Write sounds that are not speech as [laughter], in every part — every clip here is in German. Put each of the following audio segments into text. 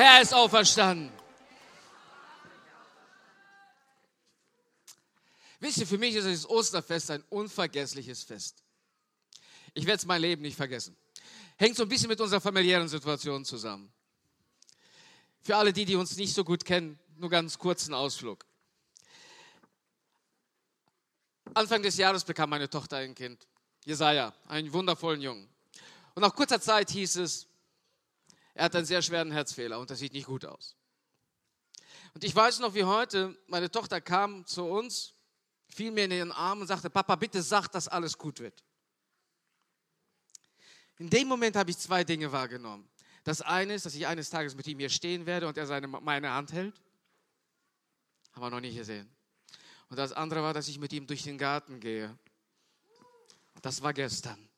Herr ist auferstanden. Wisst ihr, für mich ist das Osterfest ein unvergessliches Fest. Ich werde es mein Leben nicht vergessen. Hängt so ein bisschen mit unserer familiären Situation zusammen. Für alle die, die uns nicht so gut kennen, nur ganz kurzen Ausflug. Anfang des Jahres bekam meine Tochter ein Kind, Jesaja, einen wundervollen Jungen. Und nach kurzer Zeit hieß es, er hat einen sehr schweren Herzfehler und das sieht nicht gut aus. Und ich weiß noch wie heute, meine Tochter kam zu uns, fiel mir in den Arm und sagte, Papa, bitte sag, dass alles gut wird. In dem Moment habe ich zwei Dinge wahrgenommen. Das eine ist, dass ich eines Tages mit ihm hier stehen werde und er seine, meine Hand hält. Haben wir noch nicht gesehen. Und das andere war, dass ich mit ihm durch den Garten gehe. Das war gestern.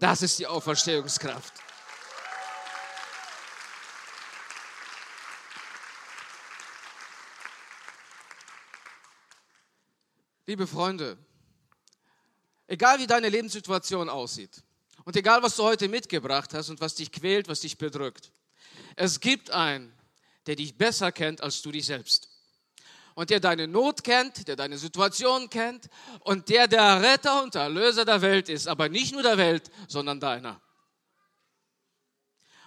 Das ist die Auferstehungskraft. Liebe Freunde, egal wie deine Lebenssituation aussieht und egal was du heute mitgebracht hast und was dich quält, was dich bedrückt, es gibt einen, der dich besser kennt als du dich selbst. Und der deine Not kennt, der deine Situation kennt und der der Retter und Erlöser der Welt ist, aber nicht nur der Welt, sondern deiner.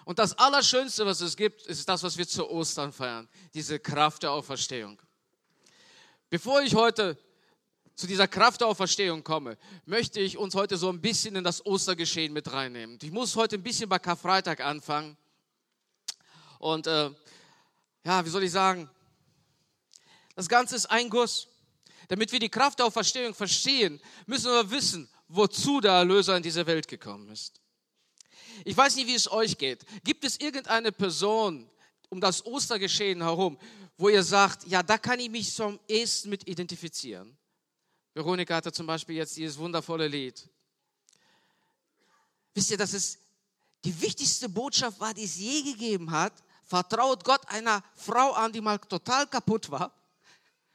Und das Allerschönste, was es gibt, ist das, was wir zu Ostern feiern, diese Kraft der Auferstehung. Bevor ich heute zu dieser Kraft der Auferstehung komme, möchte ich uns heute so ein bisschen in das Ostergeschehen mit reinnehmen. Ich muss heute ein bisschen bei Karfreitag anfangen. Und äh, ja, wie soll ich sagen, das Ganze ist ein Guss. Damit wir die Kraft der Auferstehung verstehen, müssen wir wissen, wozu der Erlöser in diese Welt gekommen ist. Ich weiß nicht, wie es euch geht. Gibt es irgendeine Person um das Ostergeschehen herum, wo ihr sagt, ja, da kann ich mich zum ehesten mit identifizieren? Veronika hatte zum Beispiel jetzt dieses wundervolle Lied. Wisst ihr, dass es die wichtigste Botschaft war, die es je gegeben hat? Vertraut Gott einer Frau an, die mal total kaputt war.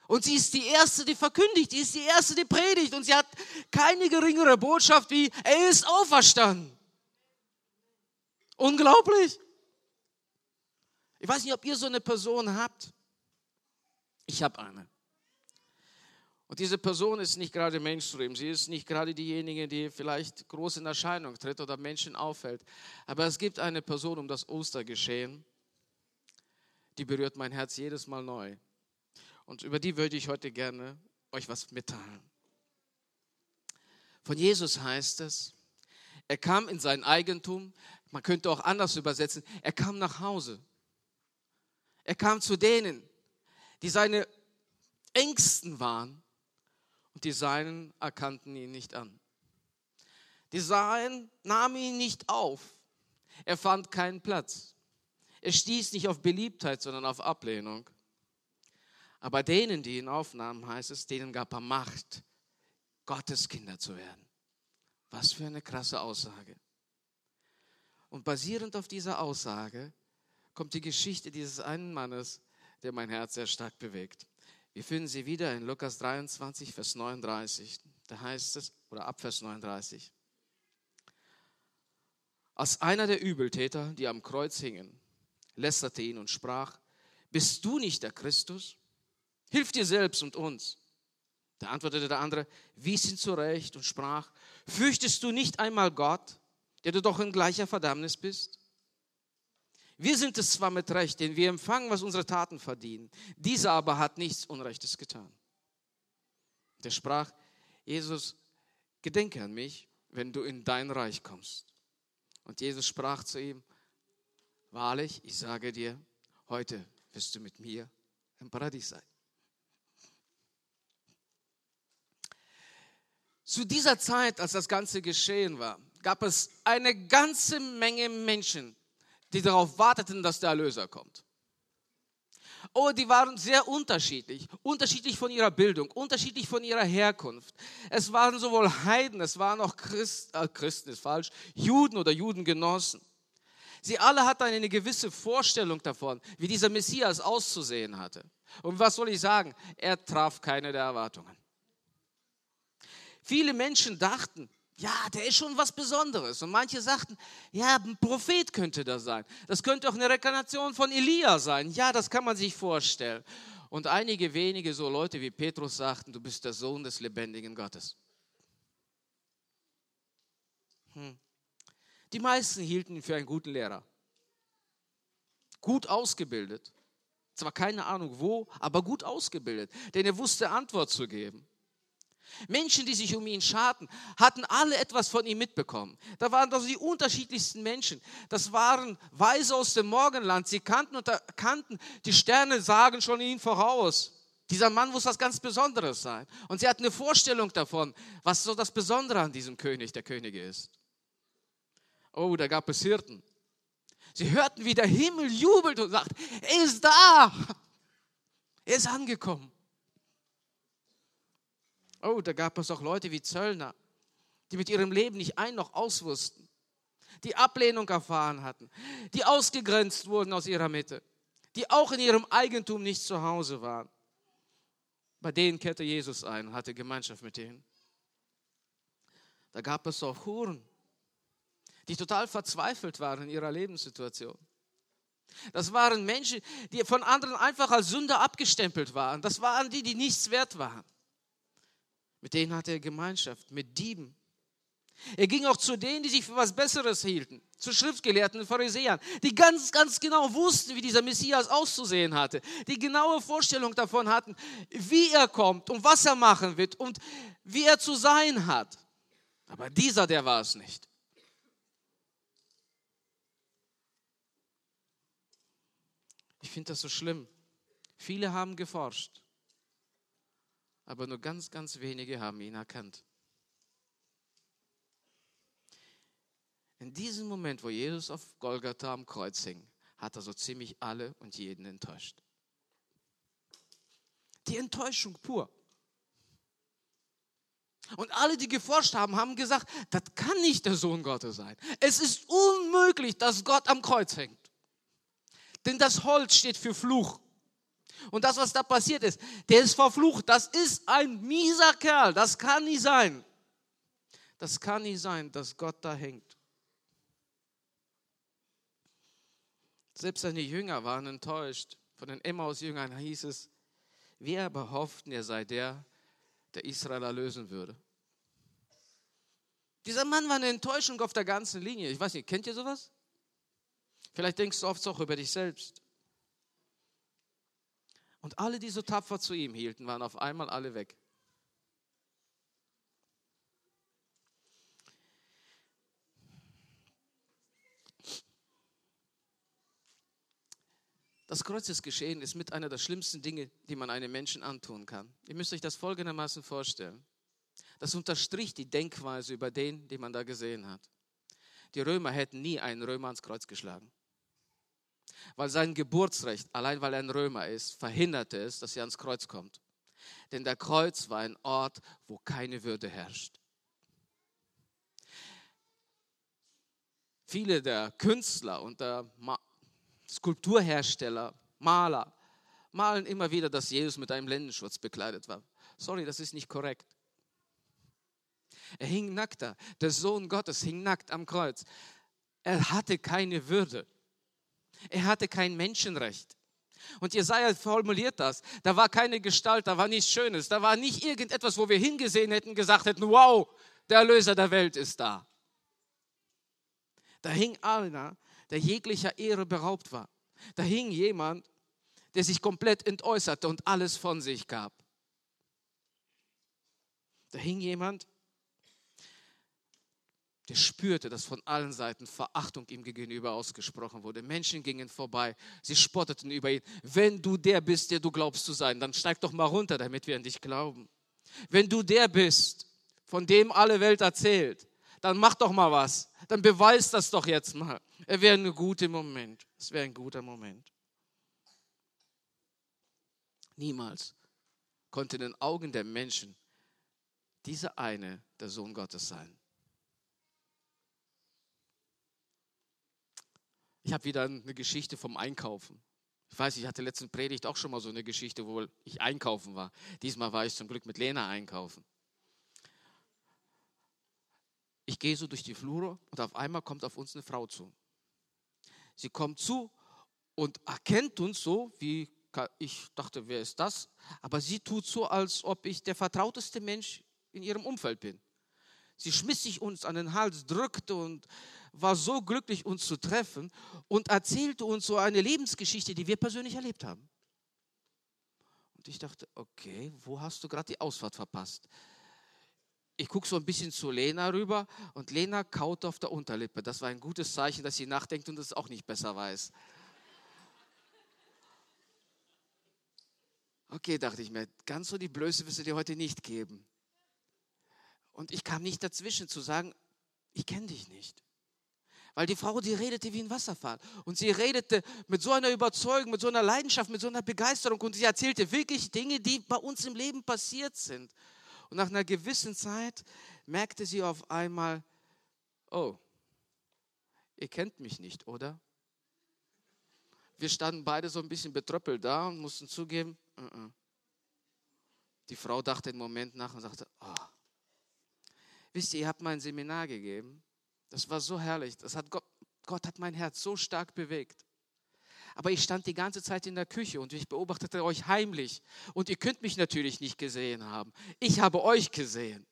Und sie ist die Erste, die verkündigt, sie ist die Erste, die predigt. Und sie hat keine geringere Botschaft wie, er ist auferstanden. Unglaublich. Ich weiß nicht, ob ihr so eine Person habt. Ich habe eine. Und diese Person ist nicht gerade Mainstream, sie ist nicht gerade diejenige, die vielleicht groß in Erscheinung tritt oder Menschen auffällt. Aber es gibt eine Person um das Ostergeschehen, die berührt mein Herz jedes Mal neu. Und über die würde ich heute gerne euch was mitteilen. Von Jesus heißt es, er kam in sein Eigentum, man könnte auch anders übersetzen, er kam nach Hause. Er kam zu denen, die seine Ängsten waren die Seinen erkannten ihn nicht an. Die Seinen nahmen ihn nicht auf. Er fand keinen Platz. Er stieß nicht auf Beliebtheit, sondern auf Ablehnung. Aber denen, die ihn aufnahmen, heißt es, denen gab er Macht, Gottes Kinder zu werden. Was für eine krasse Aussage. Und basierend auf dieser Aussage kommt die Geschichte dieses einen Mannes, der mein Herz sehr stark bewegt. Wir finden sie wieder in Lukas 23, Vers 39. Da heißt es, oder ab Vers 39. Als einer der Übeltäter, die am Kreuz hingen, lästerte ihn und sprach, bist du nicht der Christus? Hilf dir selbst und uns. Da antwortete der andere, wies ihn zurecht und sprach, fürchtest du nicht einmal Gott, der du doch in gleicher Verdammnis bist? Wir sind es zwar mit Recht, denn wir empfangen, was unsere Taten verdienen. Dieser aber hat nichts Unrechtes getan. Der sprach, Jesus, gedenke an mich, wenn du in dein Reich kommst. Und Jesus sprach zu ihm, wahrlich, ich sage dir, heute wirst du mit mir im Paradies sein. Zu dieser Zeit, als das Ganze geschehen war, gab es eine ganze Menge Menschen, die darauf warteten, dass der Erlöser kommt. Oh, die waren sehr unterschiedlich, unterschiedlich von ihrer Bildung, unterschiedlich von ihrer Herkunft. Es waren sowohl Heiden, es waren auch Christ, äh, Christen, ist falsch, Juden oder Judengenossen. Sie alle hatten eine gewisse Vorstellung davon, wie dieser Messias auszusehen hatte. Und was soll ich sagen? Er traf keine der Erwartungen. Viele Menschen dachten, ja, der ist schon was Besonderes. Und manche sagten, ja, ein Prophet könnte das sein. Das könnte auch eine Rekarnation von Elia sein. Ja, das kann man sich vorstellen. Und einige wenige so Leute wie Petrus sagten, du bist der Sohn des lebendigen Gottes. Hm. Die meisten hielten ihn für einen guten Lehrer. Gut ausgebildet. Zwar keine Ahnung wo, aber gut ausgebildet. Denn er wusste Antwort zu geben. Menschen, die sich um ihn scharten, hatten alle etwas von ihm mitbekommen. Da waren doch die unterschiedlichsten Menschen. Das waren Weise aus dem Morgenland. Sie kannten und erkannten, die Sterne sagen schon ihnen voraus. Dieser Mann muss was ganz Besonderes sein. Und sie hatten eine Vorstellung davon, was so das Besondere an diesem König der Könige ist. Oh, da gab es Hirten. Sie hörten, wie der Himmel jubelt und sagt, er ist da. Er ist angekommen. Oh, da gab es auch Leute wie Zöllner, die mit ihrem Leben nicht ein noch auswussten, die Ablehnung erfahren hatten, die ausgegrenzt wurden aus ihrer Mitte, die auch in ihrem Eigentum nicht zu Hause waren. Bei denen kehrte Jesus ein und hatte Gemeinschaft mit ihnen. Da gab es auch Huren, die total verzweifelt waren in ihrer Lebenssituation. Das waren Menschen, die von anderen einfach als Sünder abgestempelt waren. Das waren die, die nichts wert waren. Mit denen hatte er Gemeinschaft, mit Dieben. Er ging auch zu denen, die sich für was Besseres hielten, zu Schriftgelehrten und Pharisäern, die ganz, ganz genau wussten, wie dieser Messias auszusehen hatte, die genaue Vorstellung davon hatten, wie er kommt und was er machen wird und wie er zu sein hat. Aber dieser, der war es nicht. Ich finde das so schlimm. Viele haben geforscht aber nur ganz, ganz wenige haben ihn erkannt. In diesem Moment, wo Jesus auf Golgatha am Kreuz hing, hat er so ziemlich alle und jeden enttäuscht. Die Enttäuschung pur. Und alle, die geforscht haben, haben gesagt, das kann nicht der Sohn Gottes sein. Es ist unmöglich, dass Gott am Kreuz hängt. Denn das Holz steht für Fluch. Und das, was da passiert ist, der ist verflucht. Das ist ein mieser Kerl. Das kann nicht sein. Das kann nicht sein, dass Gott da hängt. Selbst seine Jünger waren enttäuscht. Von den Emmaus-Jüngern hieß es, wir aber hofften, er sei der, der Israel erlösen würde. Dieser Mann war eine Enttäuschung auf der ganzen Linie. Ich weiß nicht, kennt ihr sowas? Vielleicht denkst du oft auch über dich selbst. Und alle, die so tapfer zu ihm hielten, waren auf einmal alle weg. Das Kreuzesgeschehen ist mit einer der schlimmsten Dinge, die man einem Menschen antun kann. Ihr müsst euch das folgendermaßen vorstellen. Das unterstrich die Denkweise über den, den man da gesehen hat. Die Römer hätten nie einen Römer ans Kreuz geschlagen weil sein Geburtsrecht, allein weil er ein Römer ist, verhinderte es, dass er ans Kreuz kommt. Denn der Kreuz war ein Ort, wo keine Würde herrscht. Viele der Künstler und der Skulpturhersteller, Maler, malen immer wieder, dass Jesus mit einem Lendenschutz bekleidet war. Sorry, das ist nicht korrekt. Er hing nackt da. Der Sohn Gottes hing nackt am Kreuz. Er hatte keine Würde. Er hatte kein Menschenrecht. Und Jesaja formuliert das. Da war keine Gestalt, da war nichts Schönes, da war nicht irgendetwas, wo wir hingesehen hätten, gesagt hätten: Wow, der Erlöser der Welt ist da. Da hing einer, der jeglicher Ehre beraubt war. Da hing jemand, der sich komplett entäußerte und alles von sich gab. Da hing jemand, der spürte, dass von allen Seiten Verachtung ihm gegenüber ausgesprochen wurde. Menschen gingen vorbei, sie spotteten über ihn. Wenn du der bist, der du glaubst zu sein, dann steig doch mal runter, damit wir an dich glauben. Wenn du der bist, von dem alle Welt erzählt, dann mach doch mal was. Dann beweis das doch jetzt mal. Es wäre ein guter Moment. Es wäre ein guter Moment. Niemals konnte in den Augen der Menschen dieser eine der Sohn Gottes sein. Ich habe wieder eine Geschichte vom Einkaufen. Ich weiß, ich hatte letzten Predigt auch schon mal so eine Geschichte, wo ich einkaufen war. Diesmal war ich zum Glück mit Lena einkaufen. Ich gehe so durch die Flure und auf einmal kommt auf uns eine Frau zu. Sie kommt zu und erkennt uns so, wie ich dachte, wer ist das? Aber sie tut so, als ob ich der vertrauteste Mensch in ihrem Umfeld bin. Sie schmiss sich uns an den Hals, drückte und war so glücklich, uns zu treffen und erzählte uns so eine Lebensgeschichte, die wir persönlich erlebt haben. Und ich dachte, okay, wo hast du gerade die Ausfahrt verpasst? Ich gucke so ein bisschen zu Lena rüber und Lena kaut auf der Unterlippe. Das war ein gutes Zeichen, dass sie nachdenkt und es auch nicht besser weiß. Okay, dachte ich mir, ganz so die Blöße wirst du dir heute nicht geben. Und ich kam nicht dazwischen zu sagen, ich kenne dich nicht. Weil die Frau, die redete wie ein Wasserfall. Und sie redete mit so einer Überzeugung, mit so einer Leidenschaft, mit so einer Begeisterung. Und sie erzählte wirklich Dinge, die bei uns im Leben passiert sind. Und nach einer gewissen Zeit merkte sie auf einmal, oh, ihr kennt mich nicht, oder? Wir standen beide so ein bisschen betröppelt da und mussten zugeben, uh -uh. die Frau dachte einen Moment nach und sagte, oh, wisst ihr, ihr habt mein Seminar gegeben das war so herrlich. Das hat Gott, Gott hat mein Herz so stark bewegt. Aber ich stand die ganze Zeit in der Küche und ich beobachtete euch heimlich. Und ihr könnt mich natürlich nicht gesehen haben. Ich habe euch gesehen.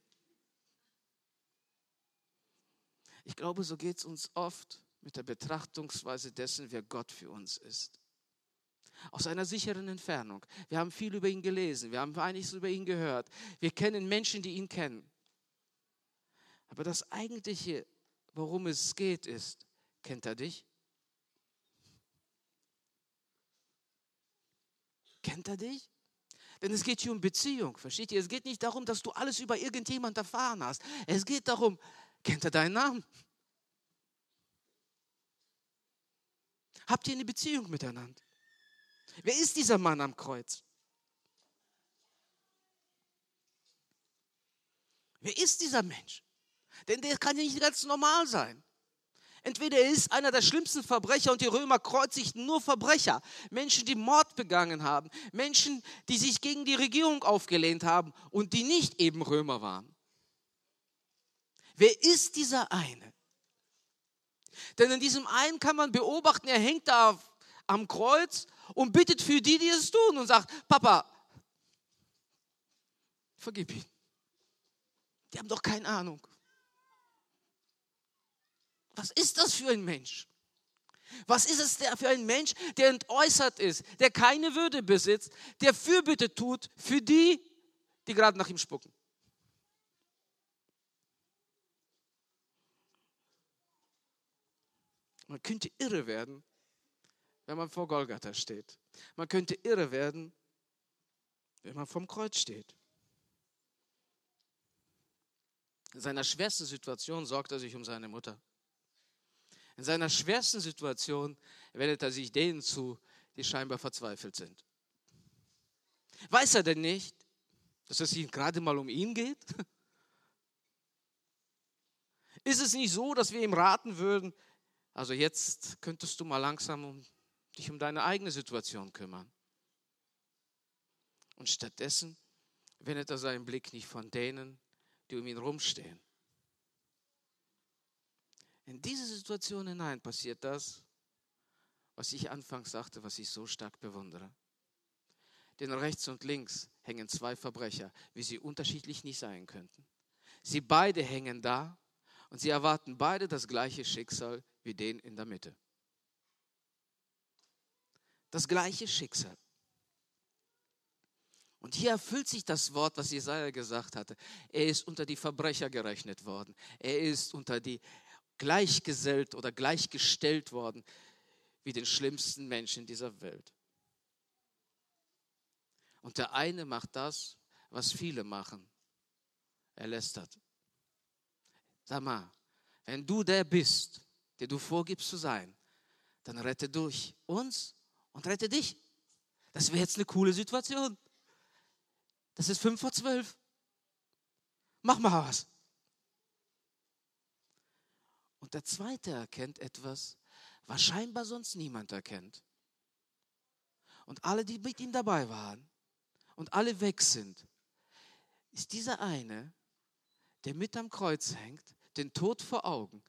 Ich glaube, so geht es uns oft mit der Betrachtungsweise dessen, wer Gott für uns ist. Aus einer sicheren Entfernung. Wir haben viel über ihn gelesen, wir haben einiges über ihn gehört. Wir kennen Menschen, die ihn kennen. Aber das eigentliche worum es geht, ist, kennt er dich? Kennt er dich? Denn es geht hier um Beziehung, versteht ihr? Es geht nicht darum, dass du alles über irgendjemand erfahren hast. Es geht darum, kennt er deinen Namen? Habt ihr eine Beziehung miteinander? Wer ist dieser Mann am Kreuz? Wer ist dieser Mensch? Denn der kann ja nicht ganz normal sein. Entweder er ist einer der schlimmsten Verbrecher und die Römer kreuzigten nur Verbrecher. Menschen, die Mord begangen haben. Menschen, die sich gegen die Regierung aufgelehnt haben und die nicht eben Römer waren. Wer ist dieser eine? Denn in diesem einen kann man beobachten, er hängt da am Kreuz und bittet für die, die es tun und sagt, Papa, vergib ihn. Die haben doch keine Ahnung. Was ist das für ein Mensch? Was ist es für ein Mensch, der entäußert ist, der keine Würde besitzt, der Fürbitte tut für die, die gerade nach ihm spucken? Man könnte irre werden, wenn man vor Golgatha steht. Man könnte irre werden, wenn man vom Kreuz steht. In seiner schwersten Situation sorgt er sich um seine Mutter. In seiner schwersten Situation wendet er sich denen zu, die scheinbar verzweifelt sind. Weiß er denn nicht, dass es ihm gerade mal um ihn geht? [laughs] Ist es nicht so, dass wir ihm raten würden, also jetzt könntest du mal langsam um, dich um deine eigene Situation kümmern? Und stattdessen wendet er seinen Blick nicht von denen, die um ihn rumstehen. In diese Situation hinein passiert das, was ich anfangs sagte, was ich so stark bewundere. Denn rechts und links hängen zwei Verbrecher, wie sie unterschiedlich nicht sein könnten. Sie beide hängen da und sie erwarten beide das gleiche Schicksal wie den in der Mitte. Das gleiche Schicksal. Und hier erfüllt sich das Wort, was Jesaja gesagt hatte. Er ist unter die Verbrecher gerechnet worden. Er ist unter die gleichgesellt oder gleichgestellt worden wie den schlimmsten Menschen dieser Welt. Und der eine macht das, was viele machen. Er lästert. Sag mal, wenn du der bist, der du vorgibst zu sein, dann rette durch uns und rette dich. Das wäre jetzt eine coole Situation. Das ist fünf vor zwölf. Mach mal was. Und der zweite erkennt etwas, was scheinbar sonst niemand erkennt. Und alle, die mit ihm dabei waren und alle weg sind, ist dieser eine, der mit am Kreuz hängt, den Tod vor Augen,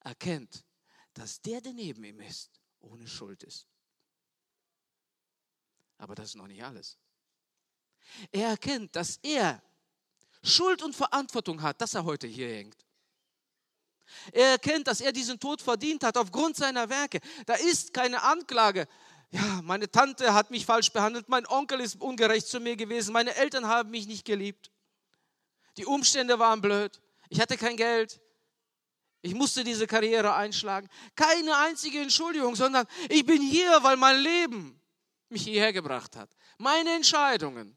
erkennt, dass der, der neben ihm ist, ohne Schuld ist. Aber das ist noch nicht alles. Er erkennt, dass er Schuld und Verantwortung hat, dass er heute hier hängt. Er erkennt, dass er diesen Tod verdient hat aufgrund seiner Werke. Da ist keine Anklage. Ja, meine Tante hat mich falsch behandelt, mein Onkel ist ungerecht zu mir gewesen, meine Eltern haben mich nicht geliebt. Die Umstände waren blöd. Ich hatte kein Geld. Ich musste diese Karriere einschlagen. Keine einzige Entschuldigung, sondern ich bin hier, weil mein Leben mich hierher gebracht hat. Meine Entscheidungen.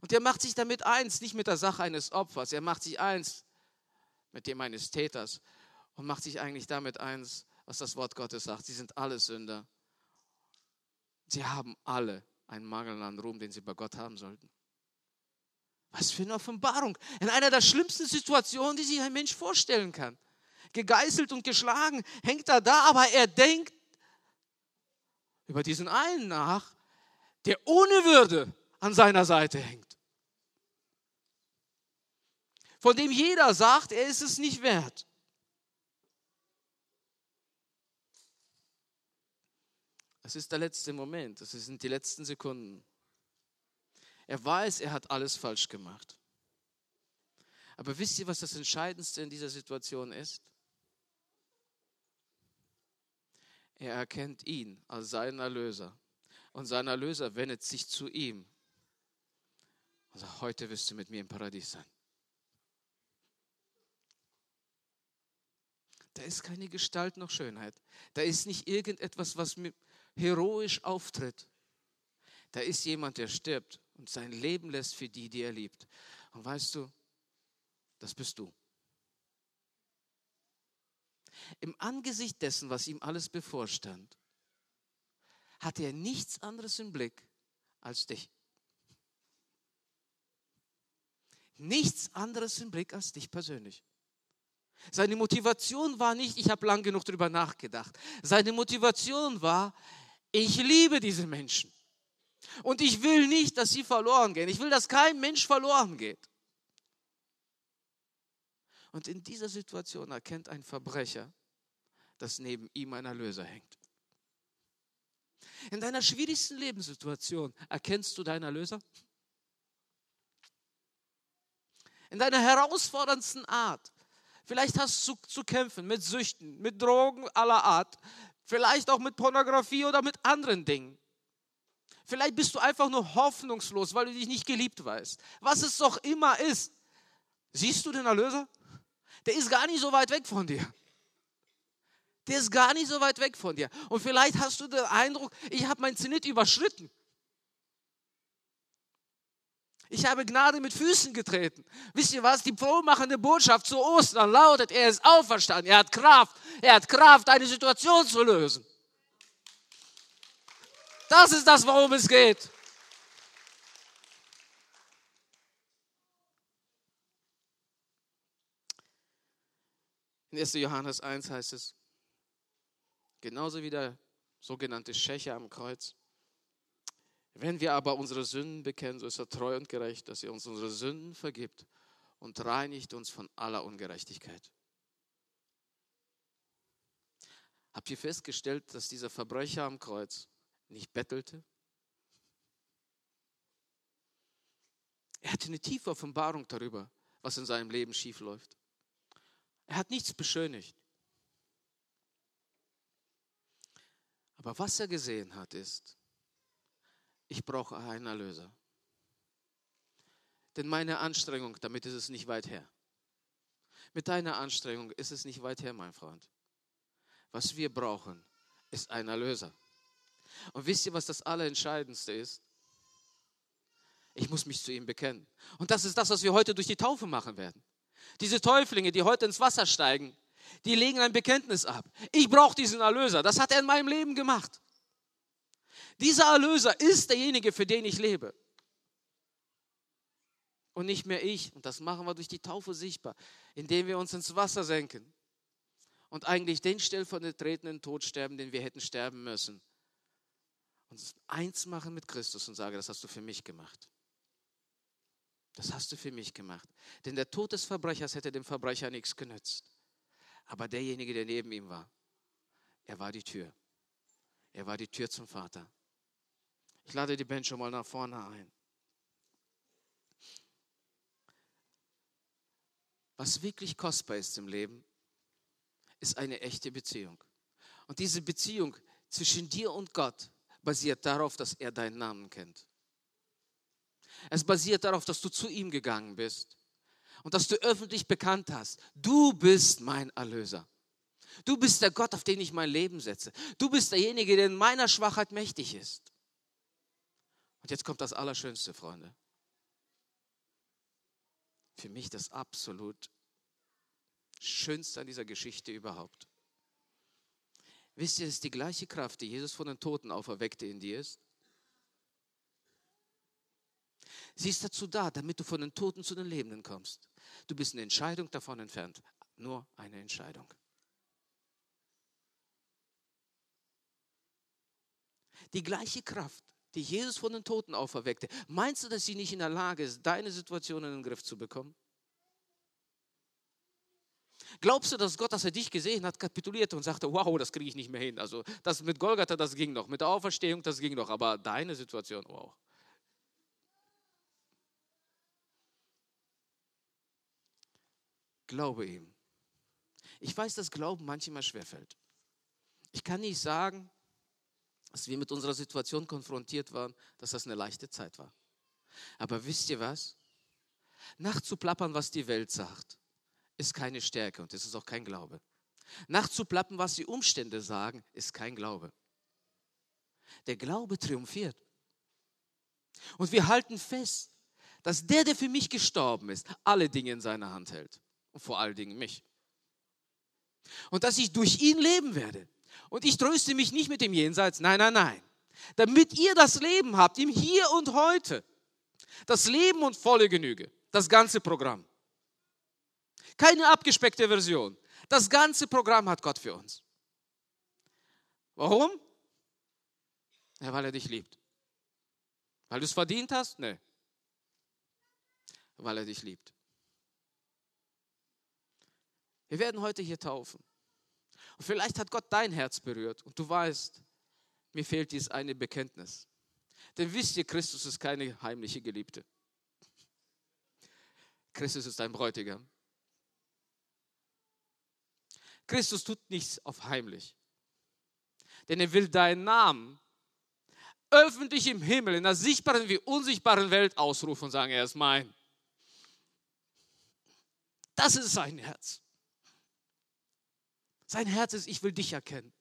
Und er macht sich damit eins, nicht mit der Sache eines Opfers, er macht sich eins mit dem eines Täters und macht sich eigentlich damit eins, was das Wort Gottes sagt. Sie sind alle Sünder. Sie haben alle einen Mangel an Ruhm, den sie bei Gott haben sollten. Was für eine Offenbarung. In einer der schlimmsten Situationen, die sich ein Mensch vorstellen kann. Gegeißelt und geschlagen, hängt er da, aber er denkt über diesen einen nach, der ohne Würde an seiner Seite hängt. Von dem jeder sagt, er ist es nicht wert. Es ist der letzte Moment, es sind die letzten Sekunden. Er weiß, er hat alles falsch gemacht. Aber wisst ihr, was das Entscheidendste in dieser Situation ist? Er erkennt ihn als seinen Erlöser. Und sein Erlöser wendet sich zu ihm sagt, heute wirst du mit mir im Paradies sein. Da ist keine Gestalt noch Schönheit. Da ist nicht irgendetwas, was heroisch auftritt. Da ist jemand, der stirbt und sein Leben lässt für die, die er liebt. Und weißt du, das bist du. Im Angesicht dessen, was ihm alles bevorstand, hatte er nichts anderes im Blick als dich. Nichts anderes im Blick als dich persönlich. Seine Motivation war nicht, ich habe lang genug darüber nachgedacht. Seine Motivation war, ich liebe diese Menschen. Und ich will nicht, dass sie verloren gehen. Ich will, dass kein Mensch verloren geht. Und in dieser Situation erkennt ein Verbrecher, dass neben ihm ein Erlöser hängt. In deiner schwierigsten Lebenssituation erkennst du deinen Erlöser? In deiner herausforderndsten Art. Vielleicht hast du zu kämpfen mit Süchten, mit Drogen aller Art, vielleicht auch mit Pornografie oder mit anderen Dingen. Vielleicht bist du einfach nur hoffnungslos, weil du dich nicht geliebt weißt. Was es doch immer ist. Siehst du den Erlöser? Der ist gar nicht so weit weg von dir. Der ist gar nicht so weit weg von dir. Und vielleicht hast du den Eindruck, ich habe mein Zenit überschritten. Ich habe Gnade mit Füßen getreten. Wisst ihr was? Die frohmachende Botschaft zu Ostern lautet, er ist auferstanden, er hat Kraft, er hat Kraft, eine Situation zu lösen. Das ist das, worum es geht. In 1. Johannes 1 heißt es, genauso wie der sogenannte Schächer am Kreuz. Wenn wir aber unsere Sünden bekennen, so ist er treu und gerecht, dass er uns unsere Sünden vergibt und reinigt uns von aller Ungerechtigkeit. Habt ihr festgestellt, dass dieser Verbrecher am Kreuz nicht bettelte? Er hatte eine tiefe Offenbarung darüber, was in seinem Leben schiefläuft. Er hat nichts beschönigt. Aber was er gesehen hat, ist, ich brauche einen Erlöser. Denn meine Anstrengung, damit ist es nicht weit her. Mit deiner Anstrengung ist es nicht weit her, mein Freund. Was wir brauchen, ist ein Erlöser. Und wisst ihr, was das Allerentscheidendste ist? Ich muss mich zu ihm bekennen. Und das ist das, was wir heute durch die Taufe machen werden. Diese Täuflinge, die heute ins Wasser steigen, die legen ein Bekenntnis ab. Ich brauche diesen Erlöser. Das hat er in meinem Leben gemacht. Dieser Erlöser ist derjenige, für den ich lebe. Und nicht mehr ich. Und das machen wir durch die Taufe sichtbar, indem wir uns ins Wasser senken und eigentlich den stellvertretenden Tod sterben, den wir hätten sterben müssen. Und eins machen mit Christus und sage, das hast du für mich gemacht. Das hast du für mich gemacht. Denn der Tod des Verbrechers hätte dem Verbrecher nichts genützt. Aber derjenige, der neben ihm war, er war die Tür. Er war die Tür zum Vater. Ich lade die Band schon mal nach vorne ein. Was wirklich kostbar ist im Leben, ist eine echte Beziehung. Und diese Beziehung zwischen dir und Gott basiert darauf, dass er deinen Namen kennt. Es basiert darauf, dass du zu ihm gegangen bist und dass du öffentlich bekannt hast, du bist mein Erlöser. Du bist der Gott, auf den ich mein Leben setze. Du bist derjenige, der in meiner Schwachheit mächtig ist. Und jetzt kommt das Allerschönste, Freunde. Für mich das absolut Schönste an dieser Geschichte überhaupt. Wisst ihr, es ist die gleiche Kraft, die Jesus von den Toten auferweckte in dir ist. Sie ist dazu da, damit du von den Toten zu den Lebenden kommst. Du bist eine Entscheidung davon entfernt. Nur eine Entscheidung. Die gleiche Kraft, die Jesus von den Toten auferweckte, meinst du, dass sie nicht in der Lage ist, deine Situation in den Griff zu bekommen? Glaubst du, dass Gott, als er dich gesehen hat, kapitulierte und sagte, wow, das kriege ich nicht mehr hin. Also das mit Golgatha, das ging noch, mit der Auferstehung, das ging noch, aber deine Situation, wow. Glaube ihm. Ich weiß, dass Glauben manchmal schwerfällt. Ich kann nicht sagen, als wir mit unserer Situation konfrontiert waren, dass das eine leichte Zeit war. Aber wisst ihr was? Nachzuplappern, was die Welt sagt, ist keine Stärke und es ist auch kein Glaube. Nachzuplappen, was die Umstände sagen, ist kein Glaube. Der Glaube triumphiert. Und wir halten fest, dass der, der für mich gestorben ist, alle Dinge in seiner Hand hält. Und vor allen Dingen mich. Und dass ich durch ihn leben werde. Und ich tröste mich nicht mit dem Jenseits. Nein, nein, nein. Damit ihr das Leben habt, im Hier und Heute. Das Leben und volle Genüge. Das ganze Programm. Keine abgespeckte Version. Das ganze Programm hat Gott für uns. Warum? Ja, weil er dich liebt. Weil du es verdient hast? Nee. Weil er dich liebt. Wir werden heute hier taufen. Und vielleicht hat Gott dein Herz berührt und du weißt, mir fehlt dieses eine Bekenntnis. Denn wisst ihr, Christus ist keine heimliche Geliebte. Christus ist ein Bräutigam. Christus tut nichts auf heimlich. Denn er will deinen Namen öffentlich im Himmel, in der sichtbaren wie unsichtbaren Welt ausrufen und sagen, er ist mein. Das ist sein Herz. Sein Herz ist, ich will dich erkennen.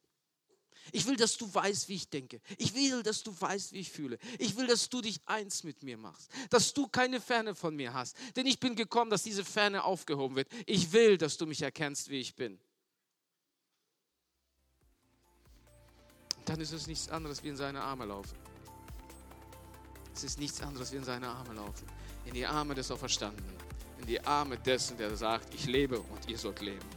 Ich will, dass du weißt, wie ich denke. Ich will, dass du weißt, wie ich fühle. Ich will, dass du dich eins mit mir machst. Dass du keine Ferne von mir hast. Denn ich bin gekommen, dass diese Ferne aufgehoben wird. Ich will, dass du mich erkennst, wie ich bin. dann ist es nichts anderes wie in seine Arme laufen. Es ist nichts anderes wie in seine Arme laufen. In die Arme des Auferstandenen. In die Arme dessen, der sagt, ich lebe und ihr sollt leben.